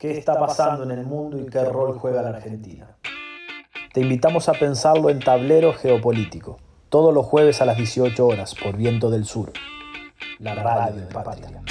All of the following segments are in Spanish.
qué está pasando en el mundo y qué rol juega la Argentina. Te invitamos a pensarlo en Tablero Geopolítico, todos los jueves a las 18 horas por Viento del Sur, la radio de Patria.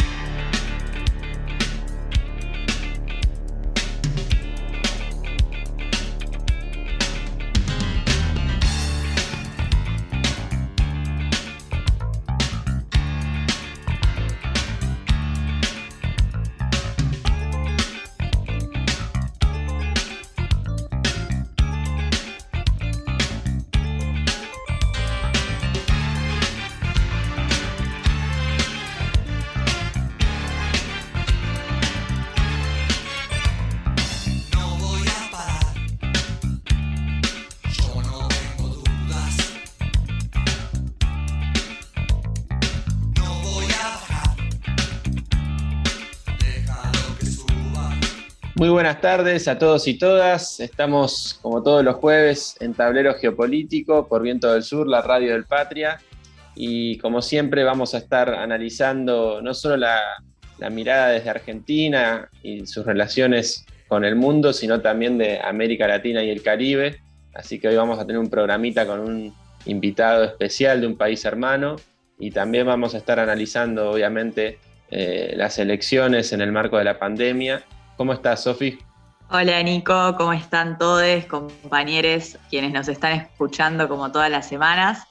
Buenas tardes a todos y todas. Estamos, como todos los jueves, en Tablero Geopolítico por Viento del Sur, la radio del Patria. Y como siempre, vamos a estar analizando no solo la, mirada desde Argentina y sus relaciones con el mundo, sino también de América Latina y el Caribe. Así que hoy vamos a tener un programita con un invitado especial de un país hermano y también vamos a estar analizando, obviamente, eh, las elecciones en el marco de la pandemia ¿Cómo estás, Sofi? Hola, Nico, ¿cómo están todos, compañeros, quienes nos están escuchando como todas las semanas?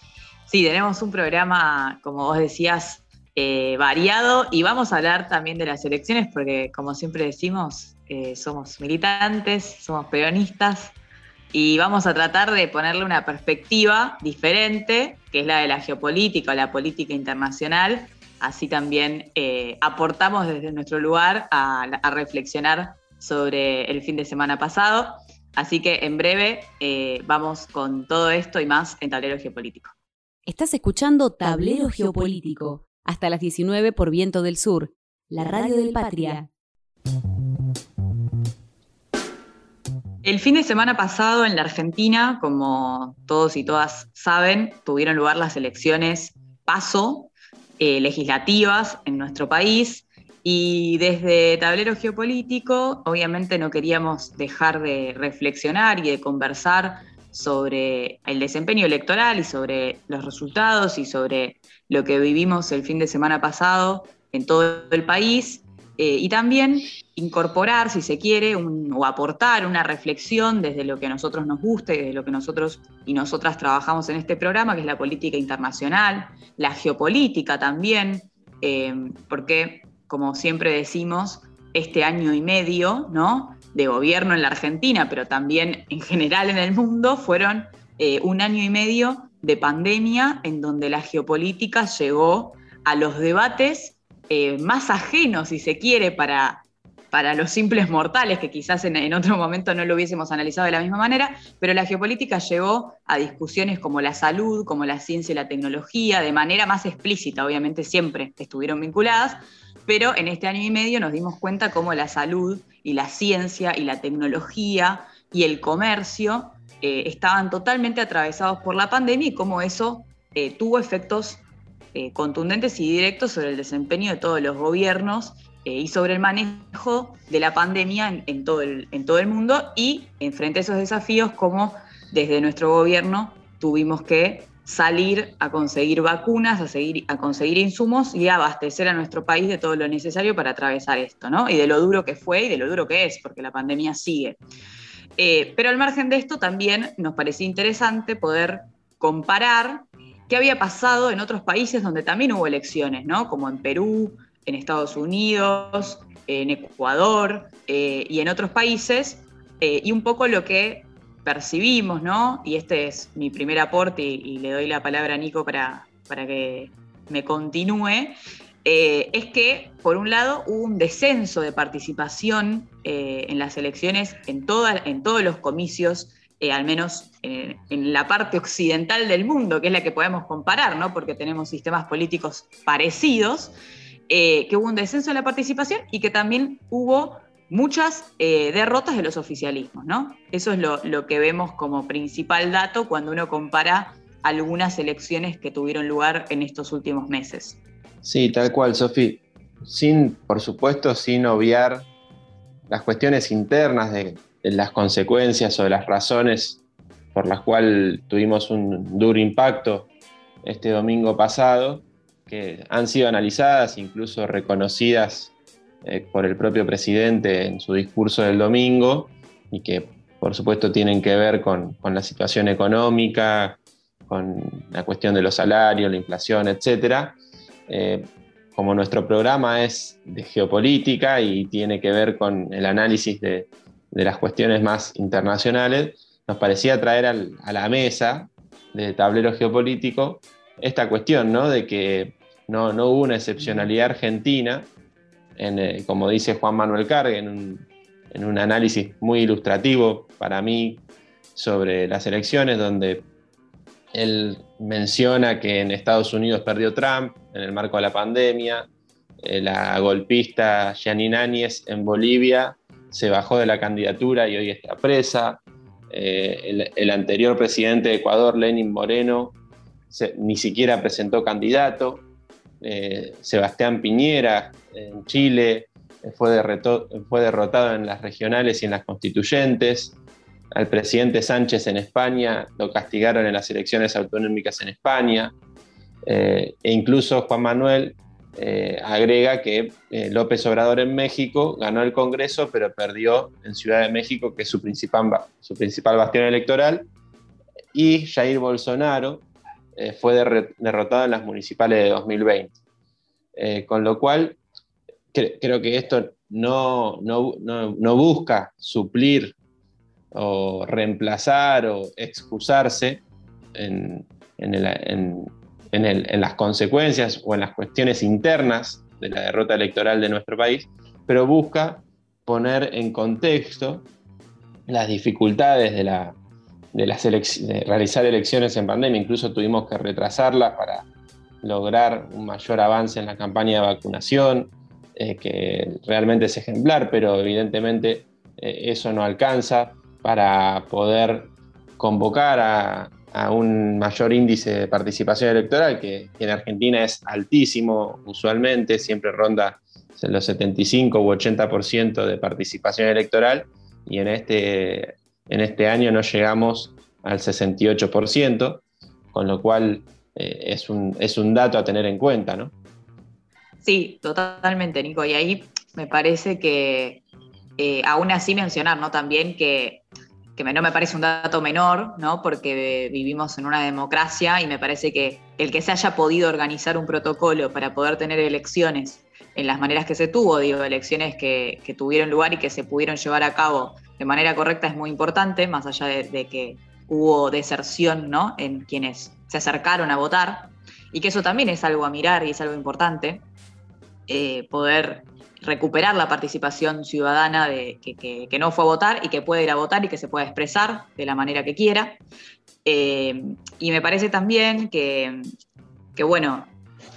Sí, tenemos un programa, como vos decías, eh, variado y vamos a hablar también de las elecciones porque, como siempre decimos, eh, somos militantes, somos peronistas y vamos a tratar de ponerle una perspectiva diferente, que es la de la geopolítica o la política internacional, Así también eh, aportamos desde nuestro lugar a, reflexionar sobre el fin de semana pasado. Así que en breve eh, vamos con todo esto y más en Tablero Geopolítico. Estás escuchando Tablero Geopolítico hasta las 19 por Viento del Sur, la radio del Patria. El fin de semana pasado en la Argentina, como todos y todas saben, tuvieron lugar las elecciones PASO, eh, legislativas en nuestro país. Y desde Tablero Geopolítico, obviamente no queríamos dejar de reflexionar y de conversar sobre el desempeño electoral y sobre los resultados y sobre lo que vivimos el fin de semana pasado en todo el país eh, y también incorporar, si se quiere, o aportar una reflexión desde lo que a nosotros nos gusta y desde lo que nosotros y nosotras trabajamos en este programa, que es la política internacional, la geopolítica también, eh, porque, como siempre decimos, este año y medio de gobierno en la Argentina, pero también en general en el mundo, fueron eh, un año y medio de pandemia en donde la geopolítica llegó a los debates eh, más ajeno, si se quiere, para, para los simples mortales, que quizás en, otro momento no lo hubiésemos analizado de la misma manera, pero la geopolítica llegó a discusiones como la salud, como la ciencia y la tecnología, de manera más explícita, obviamente siempre estuvieron vinculadas, pero en este año y medio nos dimos cuenta cómo la salud y la ciencia y la tecnología y el comercio eh, estaban totalmente atravesados por la pandemia y cómo eso eh, tuvo efectos eh, contundentes y directos sobre el desempeño de todos los gobiernos y sobre el manejo de la pandemia en, todo el, mundo y frente a esos desafíos como desde nuestro gobierno tuvimos que salir a conseguir vacunas, a, seguir, a conseguir insumos y abastecer a nuestro país de todo lo necesario para atravesar esto, ¿no? Y de lo duro que fue y de lo duro que es, porque la pandemia sigue. Eh, pero al margen de esto también nos parecía interesante poder comparar qué había pasado en otros países donde también hubo elecciones, ¿no? Como en Perú, en Estados Unidos, en Ecuador eh, y en otros países, eh, y un poco lo que percibimos, ¿no? Y este es mi primer aporte y, le doy la palabra a Nico para, para que me continúe, eh, es que, por un lado, hubo un descenso de participación en las elecciones en, en todos los comicios eh, al menos eh, en la parte occidental del mundo, que es la que podemos comparar, ¿no? porque tenemos sistemas políticos parecidos, eh, que hubo un descenso en la participación y que también hubo muchas derrotas de los oficialismos. ¿no? Eso es lo, que vemos como principal dato cuando uno compara algunas elecciones que tuvieron lugar en estos últimos meses. Sí, tal cual, Sofi. Sin, por supuesto, sin obviar las cuestiones internas de, las consecuencias o de las razones por las cuales tuvimos un duro impacto este domingo pasado, que han sido analizadas, incluso reconocidas eh, por el propio presidente en su discurso del domingo, y que por supuesto tienen que ver con, la situación económica, con la cuestión de los salarios, la inflación, etc. Eh, como nuestro programa es de geopolítica y tiene que ver con el análisis de, las cuestiones más internacionales, nos parecía traer a la mesa de tablero geopolítico esta cuestión, ¿no? De que no, hubo una excepcionalidad argentina, eh, como dice Juan Manuel Cargue, en un, análisis muy ilustrativo para mí sobre las elecciones, donde él menciona que en Estados Unidos perdió Trump en el marco de la pandemia, eh, la golpista Janine Áñez en Bolivia se bajó de la candidatura y hoy está presa, eh, el, el, anterior presidente de Ecuador, Lenin Moreno, ni siquiera presentó candidato. Eh, Sebastián Piñera en Chile eh, fue, derrotado en las regionales y en las constituyentes. Al presidente Sánchez en España lo castigaron en las elecciones autonómicas en España. Eh, e incluso Juan Manuel agrega que López Obrador en México ganó el Congreso, pero perdió en Ciudad de México, que es principal, su principal bastión electoral. Y Jair Bolsonaro, eh, fue derrotado en las municipales de 2020. Eh, con lo cual, creo que esto no, busca suplir o reemplazar o excusarse en, las consecuencias o en las cuestiones internas de la derrota electoral de nuestro país, pero busca poner en contexto las dificultades de la, de, realizar elecciones en pandemia. Incluso tuvimos que retrasarlas para lograr un mayor avance en la campaña de vacunación, eh, que realmente es ejemplar, pero evidentemente eh, eso no alcanza para poder convocar a, un mayor índice de participación electoral, que, en Argentina es altísimo usualmente, siempre ronda los 75 u 80% de participación electoral, y en este en este año no llegamos al 68%, con lo cual eh, es, un, es un dato a tener en cuenta, ¿no? Sí, totalmente, Nico. Y ahí me parece que eh, aún así mencionar, ¿no? También que, que no me parece un dato menor, ¿no? Porque vivimos en una democracia y me parece que el que se haya podido organizar un protocolo para poder tener elecciones en las maneras que se tuvo, digo, elecciones que, que tuvieron lugar y que se pudieron llevar a cabo de manera correcta es muy importante, más allá de, que hubo deserción ¿no? en quienes se acercaron a votar, y que eso también es algo a mirar y es algo importante, eh, poder recuperar la participación ciudadana de, que, no fue a votar y que puede ir a votar y que se pueda expresar de la manera que quiera. Eh, y me parece también que, bueno,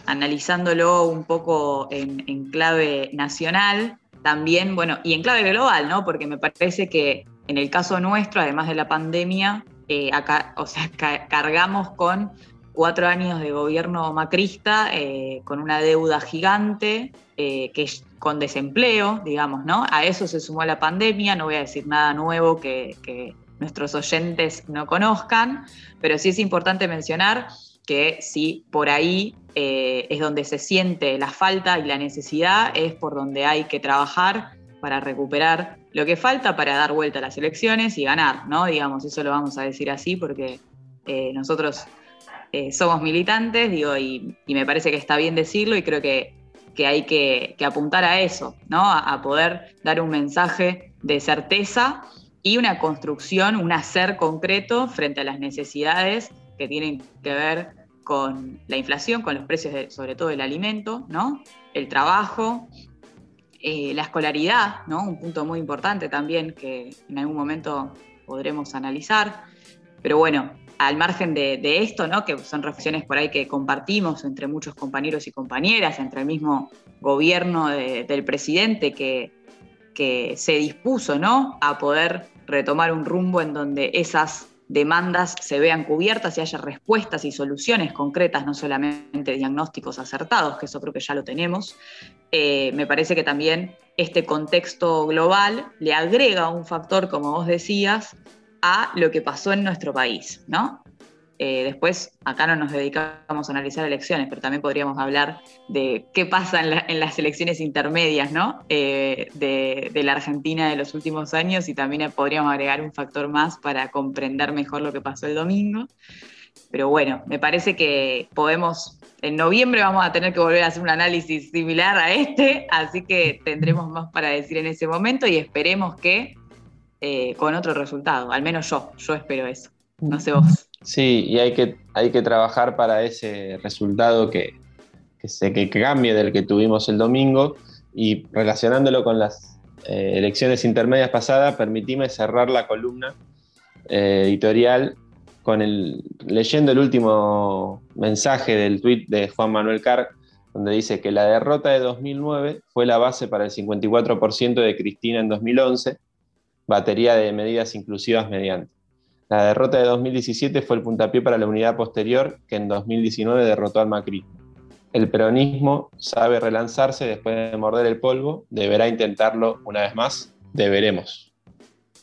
analizándolo un poco en clave nacional, también, bueno, y en clave global, ¿no? Porque me parece que en el caso nuestro, además de la pandemia, eh, acá, o sea, cargamos con cuatro años de gobierno macrista, eh, con una deuda gigante, eh, que con desempleo, digamos, ¿no? A eso se sumó la pandemia, no voy a decir nada nuevo que, que nuestros oyentes no conozcan, pero sí es importante mencionar que si por ahí eh, es donde se siente la falta y la necesidad, es por donde hay que trabajar para recuperar lo que falta para dar vuelta a las elecciones y ganar, ¿no? Digamos, eso lo vamos a decir así porque eh, nosotros eh, somos militantes, digo, y, me parece que está bien decirlo y creo que, hay que, apuntar a eso, ¿no? A, poder dar un mensaje de certeza y una construcción, un hacer concreto frente a las necesidades que tienen que ver con la inflación, con los precios sobre todo del alimento, ¿no? el trabajo, eh, la escolaridad, ¿no? un punto muy importante también que en algún momento podremos analizar. Pero bueno, al margen de, esto, ¿no? que son reflexiones por ahí que compartimos entre muchos compañeros y compañeras, entre el mismo gobierno del presidente que, que se dispuso ¿no? a poder retomar un rumbo en donde esas demandas se vean cubiertas y haya respuestas y soluciones concretas, no solamente diagnósticos acertados, que eso creo que ya lo tenemos. Eh, me parece que también este contexto global le agrega un factor, como vos decías, a lo que pasó en nuestro país, ¿no? Eh, después, acá no nos dedicamos a analizar elecciones, pero también podríamos hablar de qué pasa en, las elecciones intermedias ¿no? Eh, de, la Argentina de los últimos años y también podríamos agregar un factor más para comprender mejor lo que pasó el domingo. Pero bueno, me parece que podemos, en noviembre vamos a tener que volver a hacer un análisis similar a este, así que tendremos más para decir en ese momento y esperemos que eh, con otro resultado, al menos yo, yo espero eso. No sé vos. Sí, y hay que, hay que trabajar para ese resultado que, se, que cambie del que tuvimos el domingo y relacionándolo con las eh, elecciones intermedias pasadas, permitime cerrar la columna eh, editorial con el, leyendo el último mensaje del tuit de Juan Manuel Carr, donde dice que la derrota de 2009 fue la base para el 54% de Cristina en 2011, batería de medidas inclusivas mediante. La derrota de 2017 fue el puntapié para la unidad posterior que en 2019 derrotó al macrismo. El peronismo sabe relanzarse después de morder el polvo, deberá intentarlo una vez más, deberemos.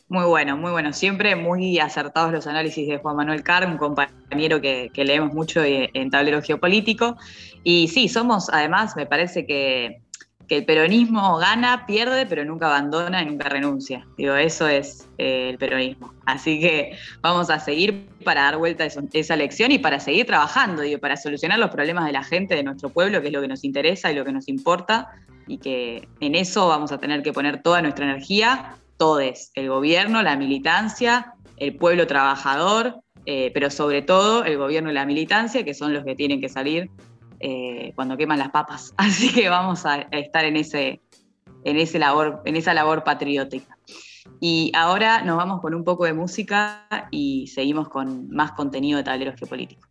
Muy bueno, muy bueno. Siempre muy acertados los análisis de Juan Manuel Carr, un compañero que, que leemos mucho en tablero geopolítico. Y sí, somos, además, me parece que que el peronismo gana, pierde, pero nunca abandona y nunca renuncia. Digo, eso es eh, el peronismo. Así que vamos a seguir para dar vuelta a esa lección y para seguir trabajando, digo, para solucionar los problemas de la gente, de nuestro pueblo, que es lo que nos interesa y lo que nos importa, y que en eso vamos a tener que poner toda nuestra energía, todos, el gobierno, la militancia, el pueblo trabajador, eh, pero sobre todo el gobierno y la militancia, que son los que tienen que salir eh, cuando queman las papas. Así que vamos a estar en, ese, en, en esa labor patriótica. Y ahora nos vamos con un poco de música y seguimos con más contenido de tableros geopolíticos.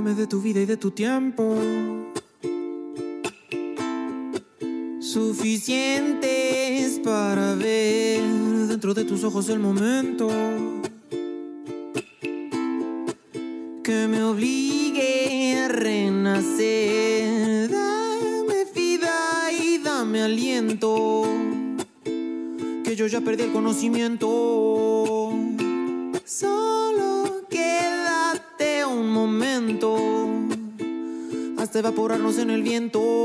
De tu vida y de tu tiempo. Suficientes para ver dentro de tus ojos el momento que me obligue a renacer. Dame vida y dame aliento, que yo ya perdí el conocimiento. Evaporarnos en el viento.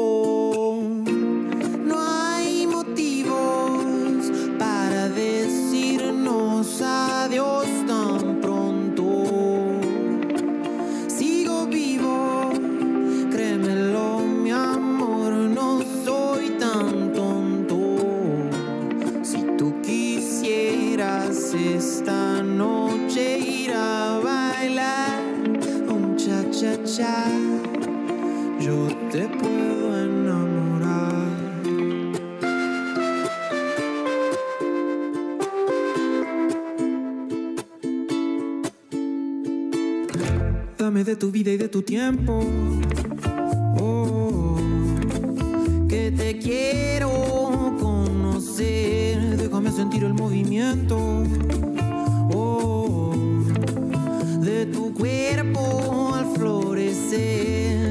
Florecer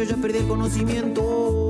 yo ya perdí el conocimiento.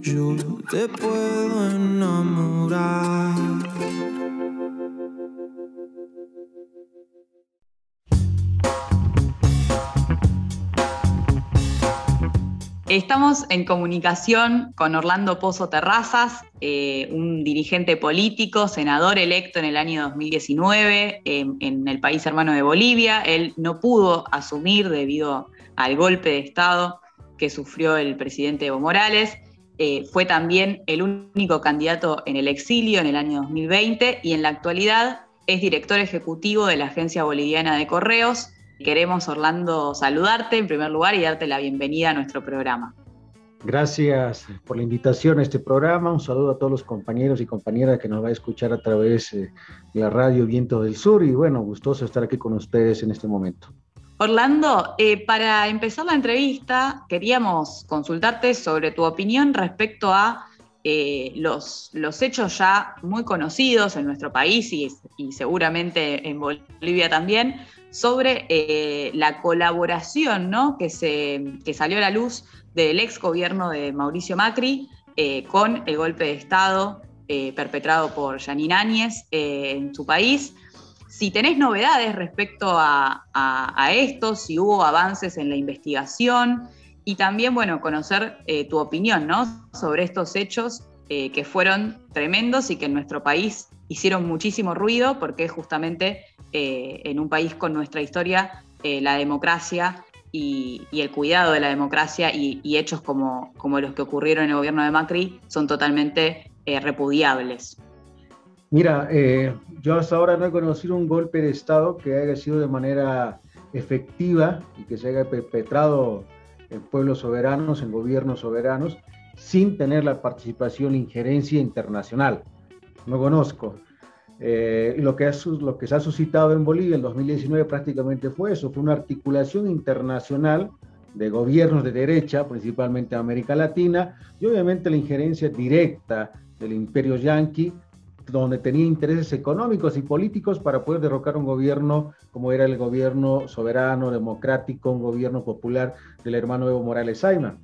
Yo te puedo enamorar. Estamos en comunicación con Orlando Pozo Terrazas, eh, un dirigente político, senador electo en el año 2019 en el país hermano de Bolivia. Él no pudo asumir debido al golpe de Estado que sufrió el presidente Evo Morales. Eh, fue también el único candidato en el exilio en el año 2020 y en la actualidad es director ejecutivo de la Agencia Boliviana de Correos Queremos, Orlando, saludarte en primer lugar y darte la bienvenida a nuestro programa. Gracias por la invitación a este programa. Un saludo a todos los compañeros y compañeras que nos va a escuchar a través eh, de la radio Viento del Sur. Y bueno, gustoso estar aquí con ustedes en este momento. Orlando, eh, para empezar la entrevista, queríamos consultarte sobre tu opinión respecto a eh, los, hechos ya muy conocidos en nuestro país y, seguramente en Bolivia también sobre eh, la colaboración ¿no? que, se, salió a la luz del ex gobierno de Mauricio Macri eh, con el golpe de Estado perpetrado por Janine Áñez en su país. Si tenés novedades respecto a, esto, si hubo avances en la investigación y también, bueno, conocer tu opinión ¿no? sobre estos hechos que fueron tremendos y que en nuestro país hicieron muchísimo ruido porque justamente eh, en un país con nuestra historia, eh, la democracia y, el cuidado de la democracia y, hechos como, como, los que ocurrieron en el gobierno de Macri son totalmente eh, repudiables. Mira, yo hasta ahora no he conocido un golpe de Estado que haya sido de manera efectiva y que se haya perpetrado en pueblos soberanos, en gobiernos soberanos, sin tener la participación e injerencia internacional. No conozco. Eh, lo, que lo que se ha suscitado en Bolivia en 2019 prácticamente fue eso, fue una articulación internacional de gobiernos de derecha, principalmente de América Latina, y obviamente la injerencia directa del imperio yanqui, donde tenía intereses económicos y políticos para poder derrocar un gobierno como era el gobierno soberano, democrático, un gobierno popular del hermano Evo Morales Saima.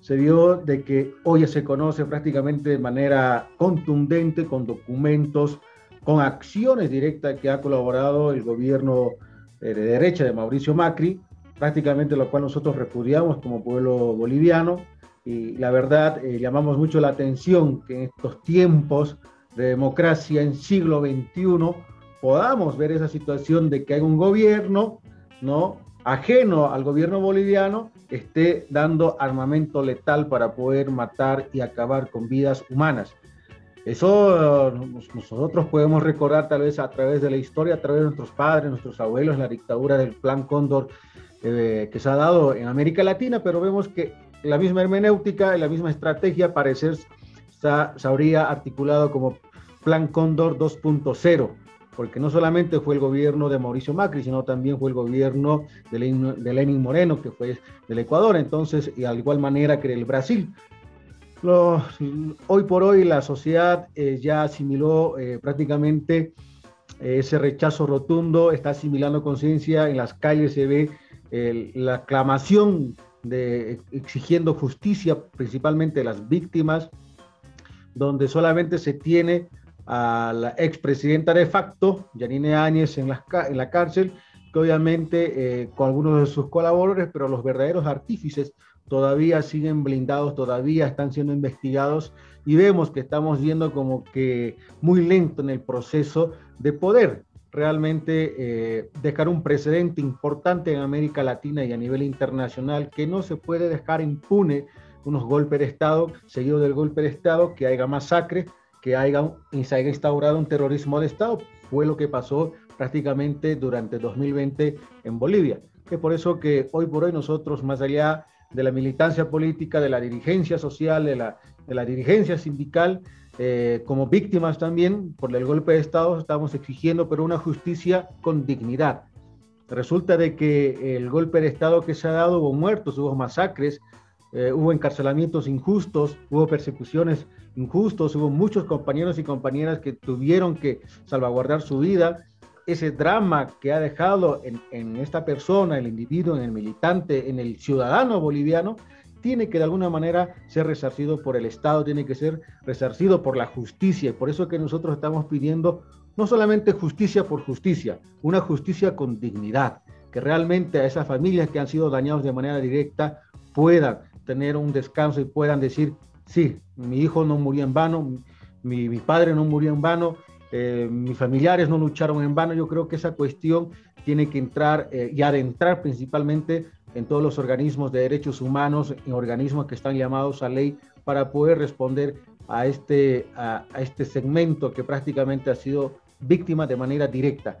Se vio de que hoy se conoce prácticamente de manera contundente, con documentos, con acciones directas que ha colaborado el gobierno eh, de derecha de Mauricio Macri, prácticamente lo cual nosotros repudiamos como pueblo boliviano. Y la verdad, eh, llamamos mucho la atención que en estos tiempos de democracia en siglo XXI podamos ver esa situación de que hay un gobierno ¿no? ajeno al gobierno boliviano esté dando armamento letal para poder matar y acabar con vidas humanas. Eso nosotros podemos recordar tal vez a través de la historia, a través de nuestros padres, nuestros abuelos, la dictadura del Plan Cóndor eh, que se ha dado en América Latina, pero vemos que la misma hermenéutica y la misma estrategia parecer se habría articulado como Plan Cóndor 2.0, porque no solamente fue el gobierno de Mauricio Macri, sino también fue el gobierno de Lenin, Moreno, que fue del Ecuador, entonces, y al igual manera que el Brasil. Hoy por hoy la sociedad eh, ya asimiló eh, prácticamente eh, ese rechazo rotundo, está asimilando conciencia, en las calles se ve la aclamación de exigiendo justicia, principalmente de las víctimas, donde solamente se tiene a la expresidenta de facto, Yanine Áñez, en la, cárcel, que obviamente con algunos de sus colaboradores, pero los verdaderos artífices todavía siguen blindados, todavía están siendo investigados y vemos que estamos yendo como que muy lento en el proceso de poder realmente eh, dejar un precedente importante en América Latina y a nivel internacional que no se puede dejar impune unos golpes de Estado, seguido del golpe de Estado, que haya masacre, que haya, se haya instaurado un terrorismo de Estado. Fue lo que pasó prácticamente durante 2020 en Bolivia. Es por eso que hoy por hoy nosotros, más allá de la militancia política, de la dirigencia social, de la, de la dirigencia sindical, eh, como víctimas también por el golpe de Estado, estamos exigiendo, pero una justicia con dignidad. Resulta de que el golpe de Estado que se ha dado hubo muertos, hubo masacres, eh, hubo encarcelamientos injustos, hubo persecuciones injustos, hubo muchos compañeros y compañeras que tuvieron que salvaguardar su vida ese drama que ha dejado en, esta persona, el individuo, en el militante, en el ciudadano boliviano, tiene que de alguna manera ser resarcido por el Estado, tiene que ser resarcido por la justicia. Y por eso que nosotros estamos pidiendo no solamente justicia por justicia, una justicia con dignidad, que realmente a esas familias que han sido dañadas de manera directa puedan tener un descanso y puedan decir, sí, mi hijo no murió en vano, mi, padre no murió en vano, eh, mis familiares no lucharon en vano. Yo creo que esa cuestión tiene que entrar eh, y adentrar principalmente en todos los organismos de derechos humanos, en organismos que están llamados a ley para poder responder a este, a, este segmento que prácticamente ha sido víctima de manera directa.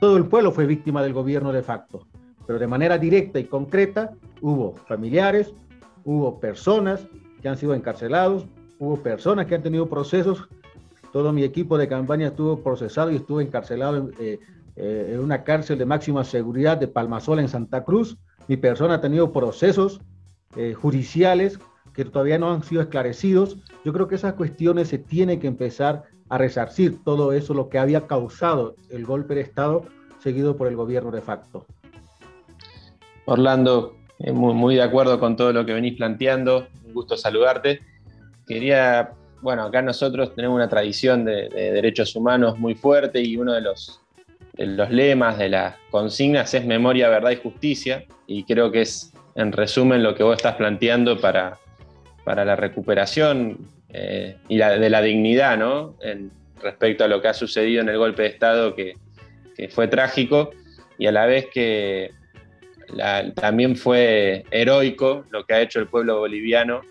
Todo el pueblo fue víctima del gobierno de facto, pero de manera directa y concreta hubo familiares, hubo personas que han sido encarcelados, hubo personas que han tenido procesos. Todo mi equipo de campaña estuvo procesado y estuvo encarcelado en, eh, eh, en una cárcel de máxima seguridad de Palmasola en Santa Cruz mi persona ha tenido procesos eh, judiciales que todavía no han sido esclarecidos. Yo creo que esas cuestiones se tiene que empezar a resarcir todo eso, lo que había causado el golpe de Estado seguido por el gobierno de facto. Orlando, muy, de acuerdo con todo lo que venís planteando. Un gusto saludarte. Quería, bueno, acá nosotros tenemos una tradición de derechos humanos muy fuerte y uno de los los lemas de las consignas es memoria, verdad y justicia, y creo que es en resumen lo que vos estás planteando para, para la recuperación eh, y de la dignidad, ¿no? Respecto a lo que ha sucedido en el golpe de Estado, que, fue trágico, y a la vez que también fue heroico lo que ha hecho el pueblo boliviano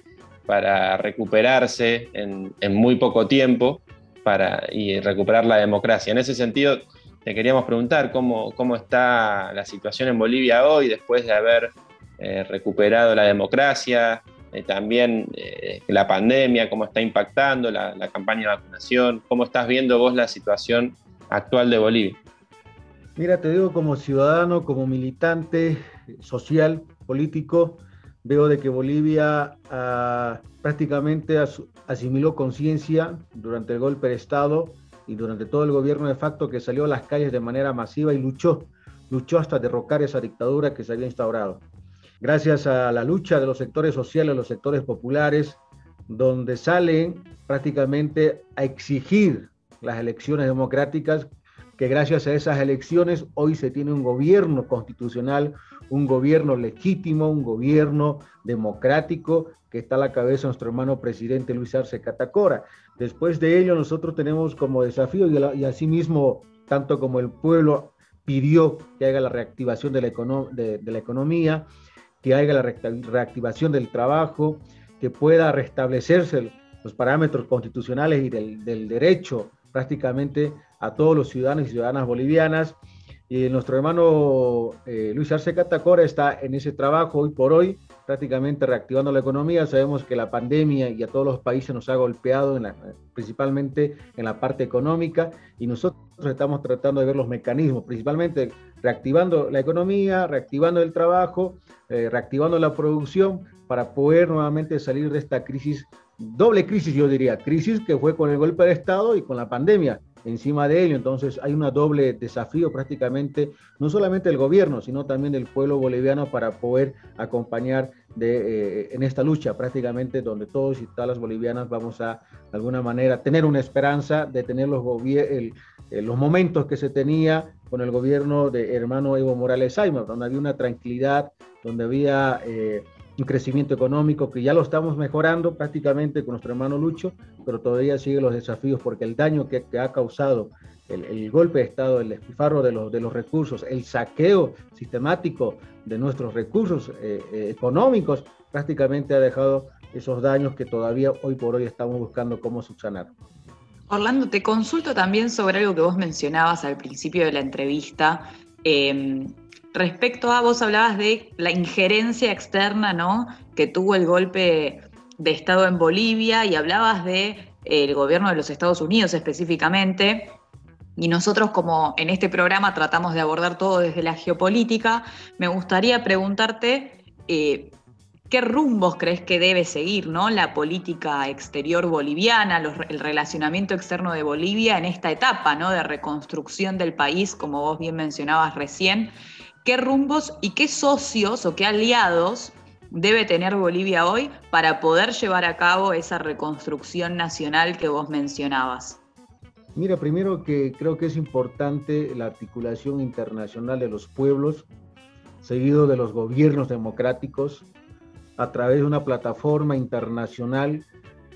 para recuperarse en, muy poco tiempo para, y recuperar la democracia. En ese sentido, te queríamos preguntar cómo, cómo está la situación en Bolivia hoy después de haber eh, recuperado la democracia, eh, también eh, la pandemia, cómo está impactando la, la, campaña de vacunación, cómo estás viendo vos la situación actual de Bolivia. Mira, te digo como ciudadano, como militante social, político, veo de que Bolivia ah, prácticamente asimiló conciencia durante el golpe de Estado y durante todo el gobierno de facto que salió a las calles de manera masiva y luchó, luchó hasta derrocar esa dictadura que se había instaurado. Gracias a la lucha de los sectores sociales, los sectores populares, donde salen prácticamente a exigir las elecciones democráticas, que gracias a esas elecciones hoy se tiene un gobierno constitucional, un gobierno legítimo, un gobierno democrático que está a la cabeza nuestro hermano presidente Luis Arce Catacora. Después de ello, nosotros tenemos como desafío, y, asimismo, tanto como el pueblo pidió que haga la reactivación de la, economía, que haga la reactivación del trabajo, que pueda restablecerse los parámetros constitucionales y del derecho prácticamente a todos los ciudadanos y ciudadanas bolivianas. Y nuestro hermano eh, Luis Arce Catacora está en ese trabajo hoy por hoy, prácticamente reactivando la economía. Sabemos que la pandemia y a todos los países nos ha golpeado, en la, principalmente en la parte económica, y nosotros estamos tratando de ver los mecanismos, principalmente reactivando la economía, reactivando el trabajo, eh, reactivando la producción para poder nuevamente salir de esta crisis, doble crisis yo diría, crisis que fue con el golpe de Estado y con la pandemia encima de ello. Entonces hay un doble desafío prácticamente, no solamente del gobierno, sino también del pueblo boliviano para poder acompañar de, eh, en esta lucha prácticamente donde todos y todas las bolivianas vamos a de alguna manera tener una esperanza de tener los, el, eh, los momentos que se tenía con el gobierno de hermano Evo Morales Saima, donde había una tranquilidad, donde había... Eh, un crecimiento económico que ya lo estamos mejorando prácticamente con nuestro hermano Lucho, pero todavía siguen los desafíos porque el daño que, ha causado el, golpe de Estado, el despilfarro de los, de los recursos, el saqueo sistemático de nuestros recursos eh, eh, económicos, prácticamente ha dejado esos daños que todavía hoy por hoy estamos buscando cómo subsanar. Orlando, te consulto también sobre algo que vos mencionabas al principio de la entrevista. Eh, Respecto a, vos hablabas de la injerencia externa, ¿no? Que tuvo el golpe de Estado en Bolivia y hablabas de eh, el gobierno de los Estados Unidos específicamente. Y nosotros como en este programa tratamos de abordar todo desde la geopolítica, me gustaría preguntarte eh, qué rumbos crees que debe seguir ¿no? la política exterior boliviana, el relacionamiento externo de Bolivia en esta etapa ¿no? de reconstrucción del país, como vos bien mencionabas recién, qué rumbos y qué socios o qué aliados debe tener Bolivia hoy para poder llevar a cabo esa reconstrucción nacional que vos mencionabas? Mira, primero que creo que es importante la articulación internacional de los pueblos, seguido de los gobiernos democráticos, a través de una plataforma internacional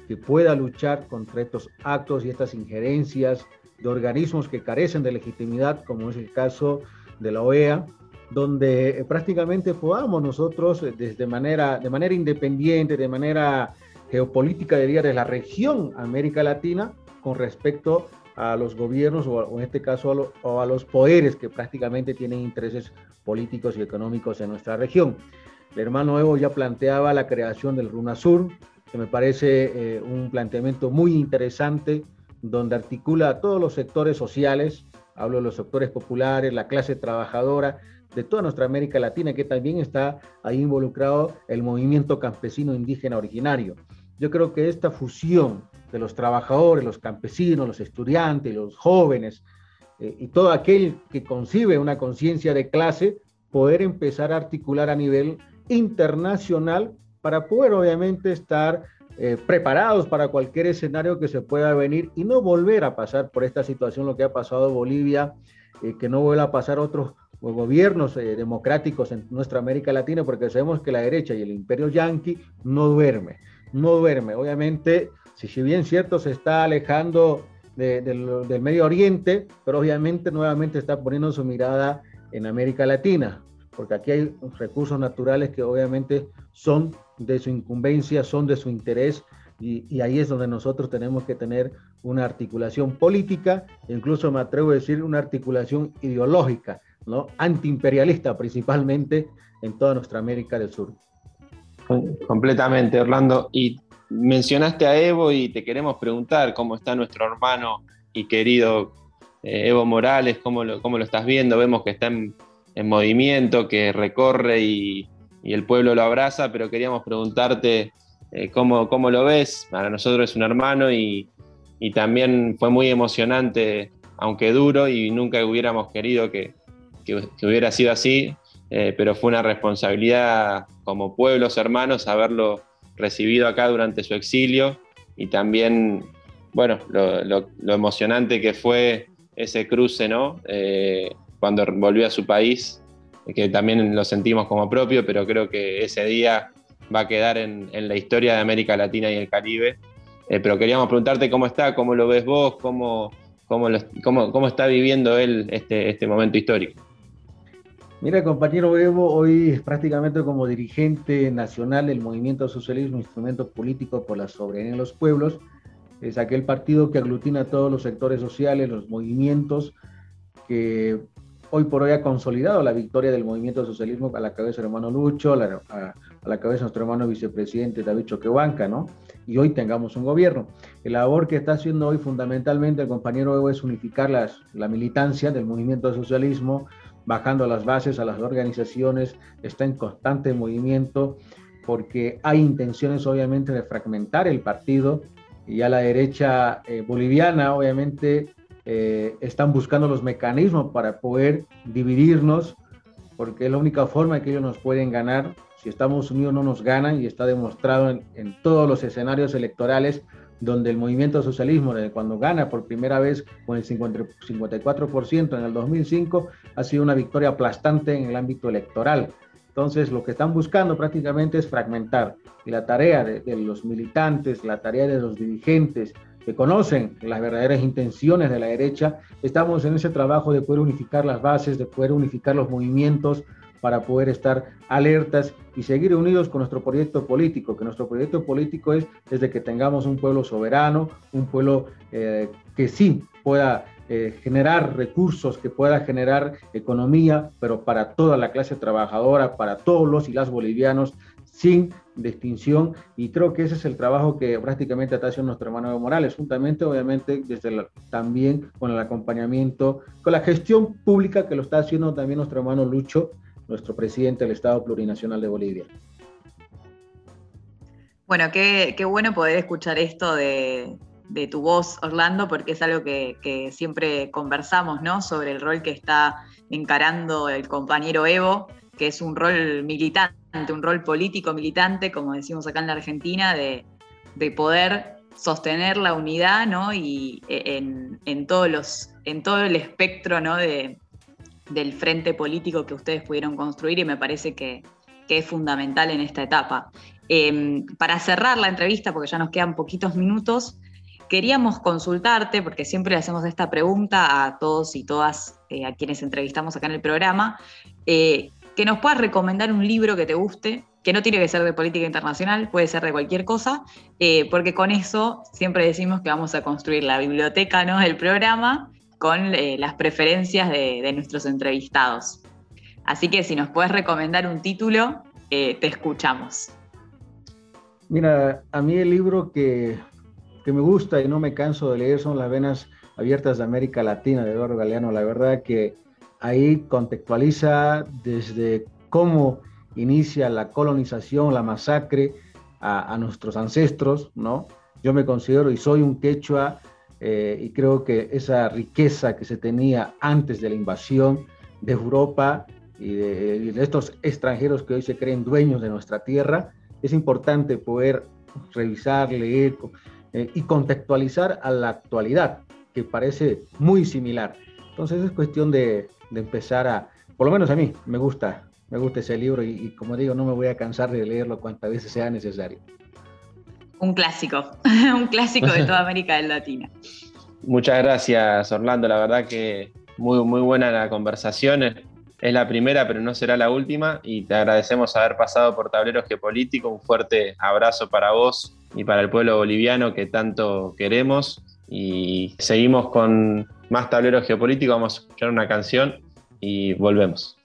que pueda luchar contra estos actos y estas injerencias de organismos que carecen de legitimidad, como es el caso de la OEA, donde eh, prácticamente podamos nosotros, eh, desde manera, de manera independiente, de manera geopolítica, diría, de la región América Latina, con respecto a los gobiernos o, en este caso a, a los poderes que prácticamente tienen intereses políticos y económicos en nuestra región. El hermano Evo ya planteaba la creación del RUNASUR, que me parece eh, un planteamiento muy interesante, donde articula a todos los sectores sociales, hablo de los sectores populares, la clase trabajadora, de toda nuestra América Latina, que también está ahí involucrado el movimiento campesino indígena originario. Yo creo que esta fusión de los trabajadores, los campesinos, los estudiantes, los jóvenes eh, y todo aquel que concibe una conciencia de clase, poder empezar a articular a nivel internacional para poder obviamente estar eh, preparados para cualquier escenario que se pueda venir y no volver a pasar por esta situación, lo que ha pasado en Bolivia, eh, que no vuelva a pasar otros gobiernos eh, democráticos en nuestra América Latina, porque sabemos que la derecha y el imperio yanqui no duerme, no duerme. Obviamente, si, si bien cierto se está alejando del Medio Oriente, pero obviamente nuevamente está poniendo su mirada en América Latina, porque aquí hay recursos naturales que obviamente son de su incumbencia, son de su interés, y, y, ahí es donde nosotros tenemos que tener una articulación política, incluso me atrevo a decir una articulación ideológica, ¿no? antiimperialista principalmente en toda nuestra América del Sur. Completamente, Orlando. Y mencionaste a Evo y te queremos preguntar cómo está nuestro hermano y querido eh, Evo Morales, cómo lo, cómo lo estás viendo. Vemos que está en, movimiento, que recorre y, el pueblo lo abraza, pero queríamos preguntarte eh, cómo, cómo, lo ves. Para nosotros es un hermano y, y también fue muy emocionante, aunque duro, y nunca hubiéramos querido que, que, hubiera sido así, eh, pero fue una responsabilidad como pueblos hermanos haberlo recibido acá durante su exilio y también, bueno, lo, emocionante que fue ese cruce, ¿no? Eh, cuando volvió a su país, que también lo sentimos como propio, pero creo que ese día va a quedar en, la historia de América Latina y el Caribe. Eh, pero queríamos preguntarte cómo está, cómo lo ves vos, cómo, cómo, cómo está viviendo él este, este momento histórico. Mira, compañero Evo, hoy prácticamente como dirigente nacional del movimiento socialismo, instrumento político por la soberanía de los pueblos, es aquel partido que aglutina a todos los sectores sociales, los movimientos, que hoy por hoy ha consolidado la victoria del movimiento socialismo a la cabeza del hermano Lucho, a la, a, la cabeza de nuestro hermano vicepresidente David Choquehuanca, ¿no? Y hoy tengamos un gobierno. El labor que está haciendo hoy fundamentalmente el compañero Evo es unificar las, la militancia del movimiento socialismo, bajando a las bases, a las organizaciones, está en constante movimiento porque hay intenciones obviamente de fragmentar el partido y a la derecha eh, boliviana obviamente eh, están buscando los mecanismos para poder dividirnos porque es la única forma que ellos nos pueden ganar. Si Estados Unidos no nos ganan y está demostrado en todos los escenarios electorales donde el movimiento socialismo, cuando gana por primera vez con el 54% en el 2005, ha sido una victoria aplastante en el ámbito electoral. Entonces, lo que están buscando prácticamente es fragmentar. Y la tarea de, de los militantes, la tarea de los dirigentes que conocen las verdaderas intenciones de la derecha, estamos en ese trabajo de poder unificar las bases, de poder unificar los movimientos, para poder estar alertas y seguir unidos con nuestro proyecto político, que nuestro proyecto político es desde que tengamos un pueblo soberano, un pueblo eh, que sí pueda eh, generar recursos, que pueda generar economía, pero para toda la clase trabajadora, para todos los y las bolivianos, sin distinción. Y creo que ese es el trabajo que prácticamente está haciendo nuestro hermano Evo Morales, juntamente, obviamente, desde también con el acompañamiento, con la gestión pública que lo está haciendo también nuestro hermano Lucho, nuestro presidente del Estado Plurinacional de Bolivia. Bueno, qué, bueno poder escuchar esto de, tu voz, Orlando, porque es algo que, siempre conversamos, ¿no? Sobre el rol que está encarando el compañero Evo que es un rol militante, un rol político militante, como decimos acá en la Argentina, de, poder sostener la unidad ¿no? y e, en, todos los, en todo el espectro ¿no? de, del frente político que ustedes pudieron construir y me parece que, es fundamental en esta etapa. Em, para cerrar la entrevista, porque ya nos quedan poquitos minutos, queríamos consultarte, porque siempre le hacemos esta pregunta a todos y todas eh, a quienes entrevistamos acá en el programa, eh, que nos puedas recomendar un libro que te guste, que no tiene que ser de política internacional, puede ser de cualquier cosa, eh, porque con eso siempre decimos que vamos a construir la biblioteca ¿no? del programa con las preferencias de, nuestros entrevistados. Así que si nos puedes recomendar un título, te escuchamos. Mira, a mí el libro que que me gusta y no me canso de leer son Las Venas Abiertas de América Latina de Eduardo Galeano. La verdad que ahí contextualiza desde cómo inicia la colonización, la masacre a, nuestros ancestros, ¿no? Yo me considero y soy un quechua eh, y creo que esa riqueza que se tenía antes de la invasión de Europa y de, y de estos extranjeros que hoy se creen dueños de nuestra tierra, es importante poder revisar, leer, eh, y contextualizar a la actualidad, que parece muy similar. Entonces es cuestión de, empezar a, por lo menos a mí, me gusta, me gusta ese libro y, como digo, no me voy a cansar de leerlo cuantas veces sea necesario. Un clásico, un clásico de toda América Latina. Muchas gracias, Orlando. La verdad que muy, muy buena la conversación. Es la primera, pero no será la última. Y te agradecemos haber pasado por Tablero Geopolítico. Un fuerte abrazo para vos y para el pueblo boliviano que tanto queremos. Y seguimos con más tablero geopolítico, vamos a escuchar una canción y volvemos.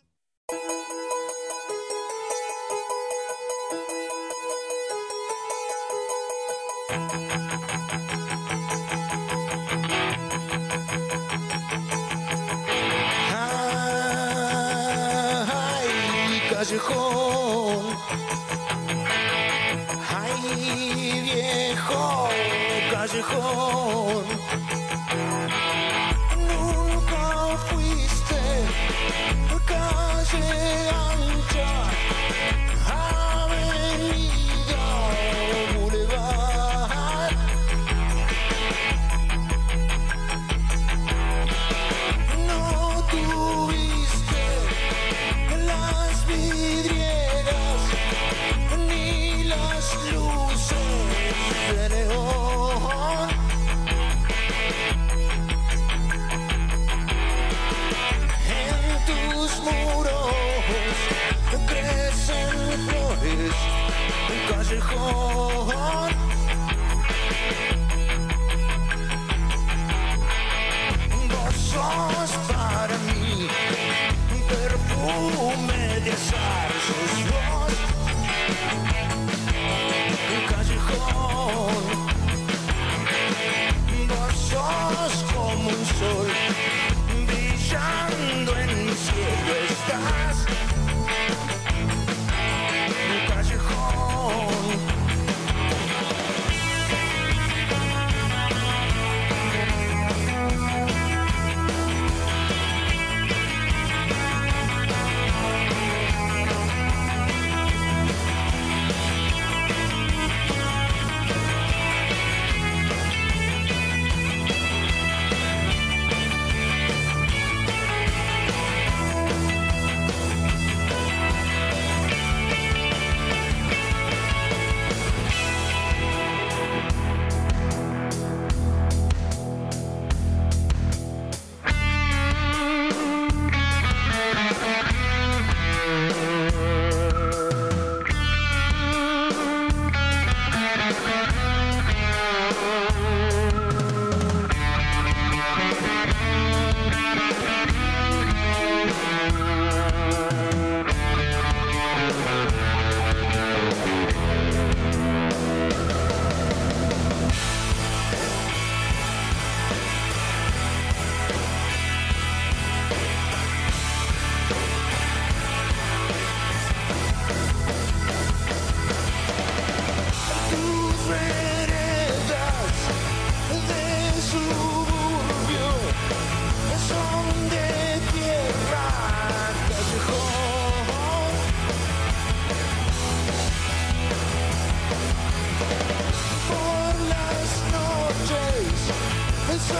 Ay, callejón. Ay, viejo callejón. Nunca fuiste calle callejón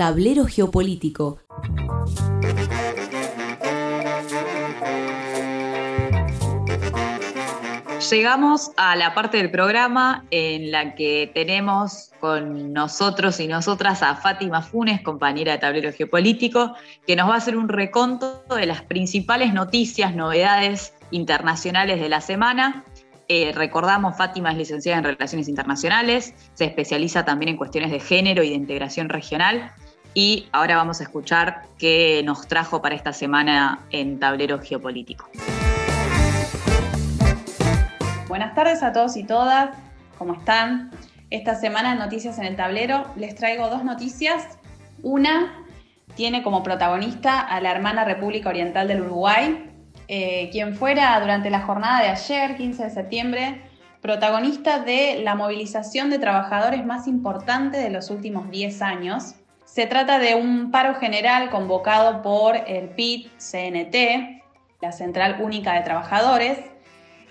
Tablero Geopolítico. Llegamos a la parte del programa en la que tenemos con nosotros y nosotras a Fátima Funes, compañera de Tablero Geopolítico, que nos va a hacer un reconto de las principales noticias, novedades internacionales de la semana. Eh, recordamos, Fátima es licenciada en Relaciones Internacionales, se especializa también en cuestiones de género y de integración regional y ahora vamos a escuchar qué nos trajo para esta semana en Tablero Geopolítico. Buenas tardes a todos y todas, ¿cómo están? Esta semana en Noticias en el Tablero les traigo dos noticias. Una tiene como protagonista a la hermana República Oriental del Uruguay, eh, quien fuera durante la jornada de ayer, 15 de septiembre, protagonista de la movilización de trabajadores más importante de los últimos 10 años se trata de un paro general convocado por el PIT-CNT, la Central Única de Trabajadores,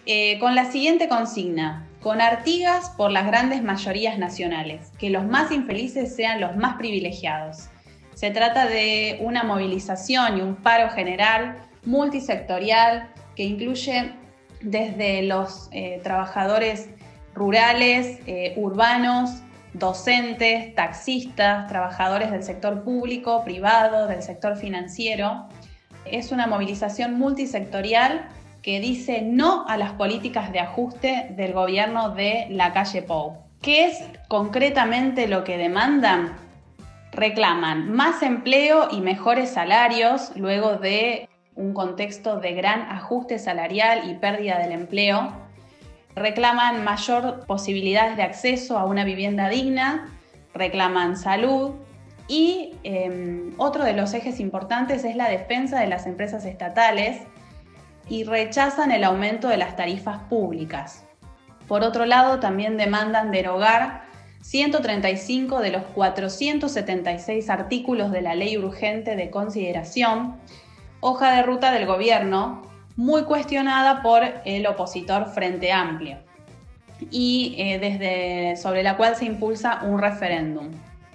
eh, con la siguiente consigna, con Artigas por las grandes mayorías nacionales, que los más infelices sean los más privilegiados. Se trata de una movilización y un paro general multisectorial que incluye desde los eh, trabajadores rurales, eh, urbanos, docentes, taxistas, trabajadores del sector público, privado, del sector financiero. Es una movilización multisectorial que dice no a las políticas de ajuste del gobierno de la calle Pou. ¿Qué es concretamente lo que demandan? Reclaman más empleo y mejores salarios luego de un contexto de gran ajuste salarial y pérdida del empleo reclaman mayor posibilidades de acceso a una vivienda digna, reclaman salud y em, otro de los ejes importantes es la defensa de las empresas estatales y rechazan el aumento de las tarifas públicas. Por otro lado, también demandan derogar 135 de los 476 artículos de la Ley Urgente de Consideración, hoja de ruta del gobierno muy cuestionada por el opositor Frente Amplio y eh, desde, sobre la cual se impulsa un referéndum.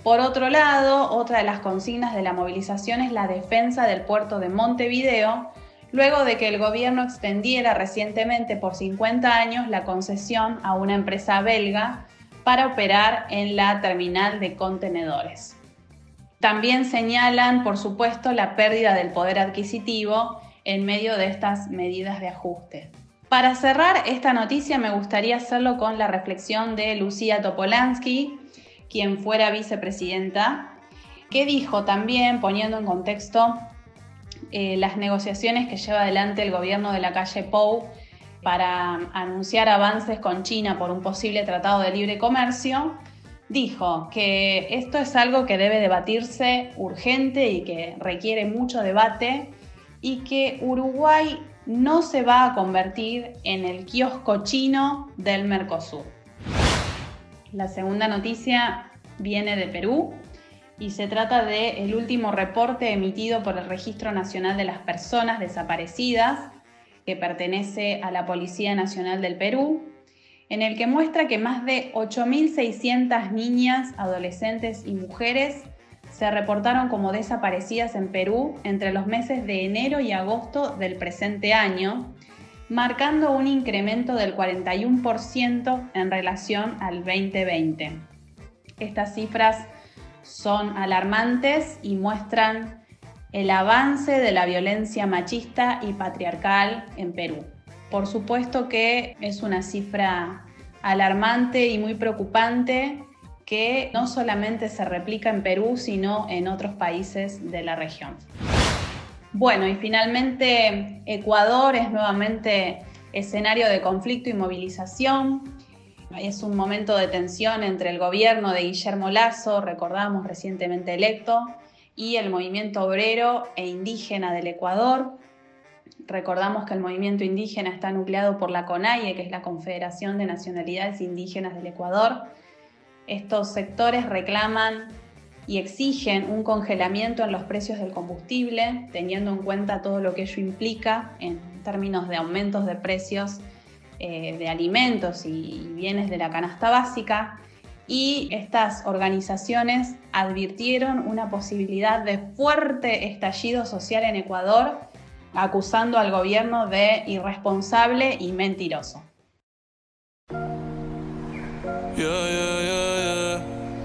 Por otro lado, otra de las consignas de la movilización es la defensa del puerto de Montevideo, luego de que el gobierno extendiera recientemente por 50 años la concesión a una empresa belga para operar en la terminal de contenedores. También señalan, por supuesto, la pérdida del poder adquisitivo en medio de estas medidas de ajuste. Para cerrar esta noticia me gustaría hacerlo con la reflexión de Lucía Topolansky, quien fuera vicepresidenta, que dijo también, poniendo en contexto eh, las negociaciones que lleva adelante el gobierno de la calle Pou para anunciar avances con China por un posible tratado de libre comercio, dijo que esto es algo que debe debatirse urgente y que requiere mucho debate y que Uruguay no se va a convertir en el kiosco chino del Mercosur. La segunda noticia viene de Perú y se trata del último reporte emitido por el Registro Nacional de las Personas Desaparecidas, que pertenece a la Policía Nacional del Perú, en el que muestra que más de 8.600 niñas, adolescentes y mujeres se reportaron como desaparecidas en Perú entre los meses de enero y agosto del presente año, marcando un incremento del 41% en relación al 2020. Estas cifras son alarmantes y muestran el avance de la violencia machista y patriarcal en Perú. Por supuesto que es una cifra alarmante y muy preocupante que no solamente se replica en Perú, sino en otros países de la región. Bueno, y finalmente Ecuador es nuevamente escenario de conflicto y movilización. es un momento de tensión entre el gobierno de Guillermo Lazo, recordamos recientemente electo, y el movimiento obrero e indígena del Ecuador. Recordamos que el movimiento indígena está nucleado por la CONAIE, que es la Confederación de Nacionalidades Indígenas del Ecuador. Estos sectores reclaman y exigen un congelamiento en los precios del combustible, teniendo en cuenta todo lo que ello implica en términos de aumentos de precios eh, de alimentos y bienes de la canasta básica. Y estas organizaciones advirtieron una posibilidad de fuerte estallido social en Ecuador, acusando al gobierno de irresponsable y mentiroso.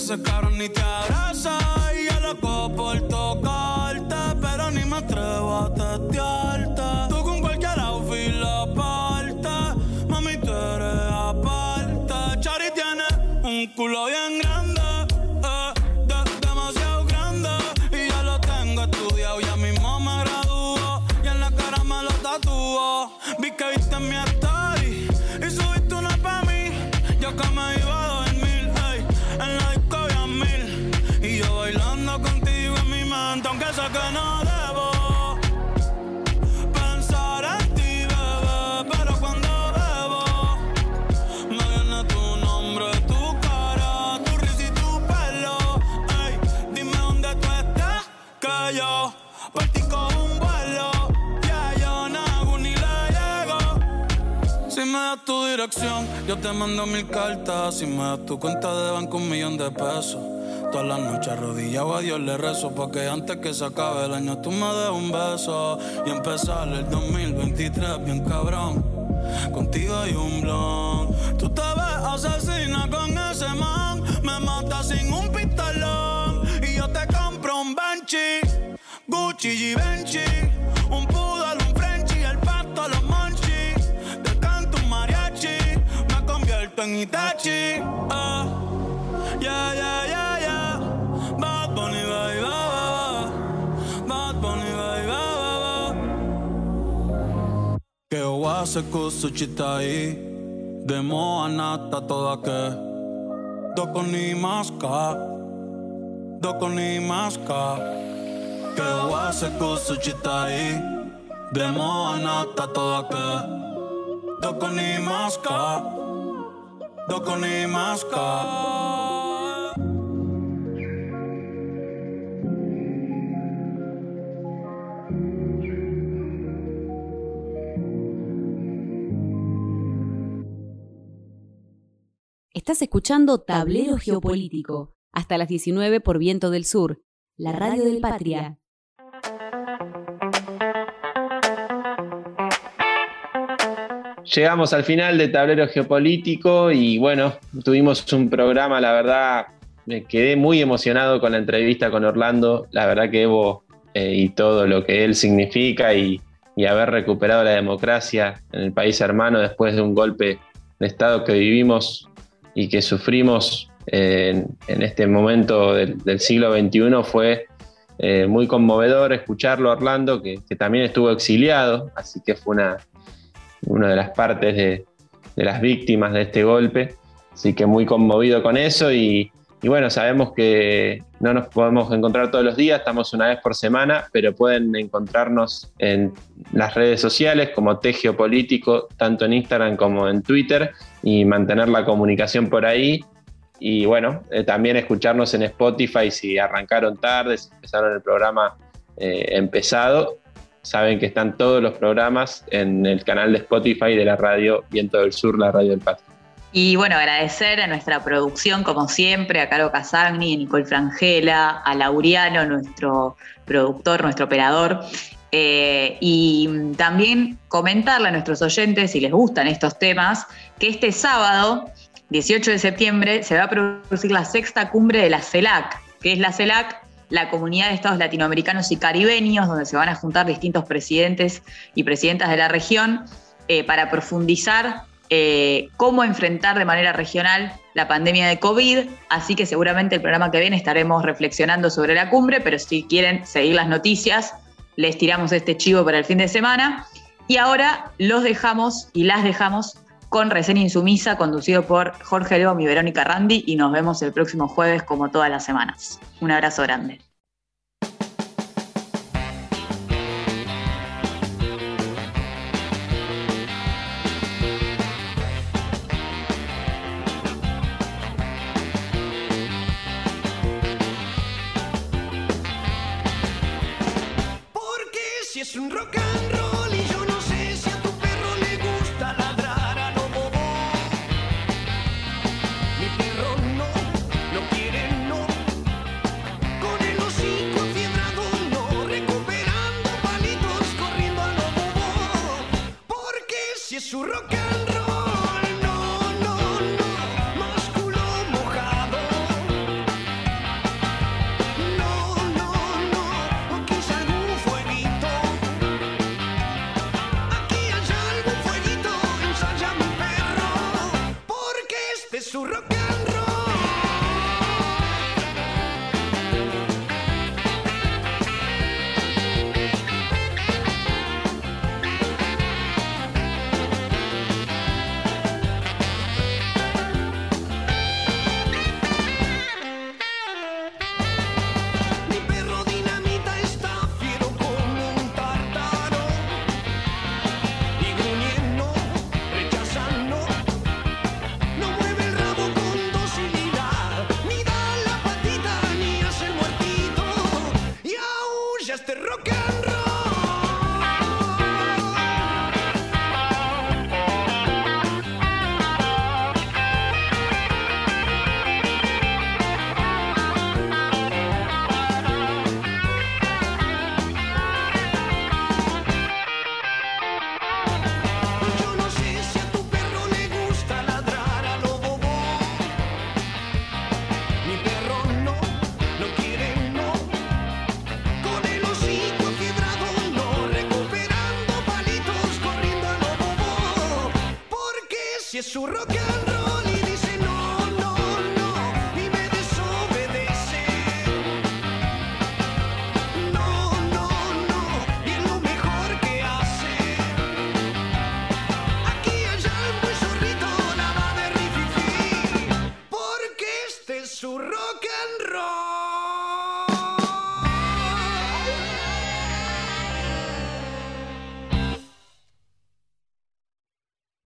ese cabrón ni te abraza. Y yo loco por me das tu dirección, yo te mando mil cartas. Si me das tu cuenta de banco, un millón de pesos. Todas las noches arrodillado a Dios le rezo Porque antes que se acabe el año tú me des un beso Y empezar el 2023 bien cabrón Contigo hay un blon Tú te ves asesina con ese man Me mata sin un pistolón Y yo te compro un Benchi Gucci Givenchy Un convierto en Itachi ah. Yeah, yeah, yeah, yeah. Bad Bunny, bye, bye, bye. Bad Bunny, bye, bye, bye. Que oase kusuchitai Demo anata toda que Doko ni maska Doko ni maska Que oase kusuchitai Demo anata toda que Doko ni maska Estás escuchando Tablero Geopolítico, hasta las 19 por Viento del Sur, la radio del Patria. Llegamos al final de Tablero Geopolítico y bueno, tuvimos un programa, la verdad, me quedé muy emocionado con la entrevista con Orlando, la verdad que Evo eh, y todo lo que él significa y, y haber recuperado la democracia en el país hermano después de un golpe de Estado que vivimos y que sufrimos eh, en, este momento del, siglo XXI fue eh, muy conmovedor escucharlo, Orlando, que, también estuvo exiliado, así que fue una, una de las partes de, las víctimas de este golpe, así que muy conmovido con eso y, bueno, sabemos que no nos podemos encontrar todos los días, estamos una vez por semana, pero pueden encontrarnos en las redes sociales como T Geopolítico, tanto en Instagram como en Twitter, y mantener la comunicación por ahí. Y bueno, eh, también escucharnos en Spotify si arrancaron tarde, si empezaron el programa eh, empezado. Saben que están todos los programas en el canal de Spotify de la radio Viento del Sur, la radio del Patio. Y bueno, agradecer a nuestra producción, como siempre, a Caro Casagni, a Nicole Frangela, a Lauriano, nuestro productor, nuestro operador. Eh, y también comentarle a nuestros oyentes, si les gustan estos temas, que este sábado, 18 de septiembre, se va a producir la sexta cumbre de la CELAC, que es la CELAC, la Comunidad de Estados Latinoamericanos y Caribeños, donde se van a juntar distintos presidentes y presidentas de la región eh, para profundizar eh, cómo enfrentar de manera regional la pandemia de COVID, así que seguramente el programa que viene estaremos reflexionando sobre la cumbre, pero si quieren seguir las noticias, les tiramos este chivo para el fin de semana. Y ahora los dejamos y las dejamos con Reseña Insumisa, conducido por Jorge León y Verónica Randi, y nos vemos el próximo jueves como todas las semanas. Un abrazo grande.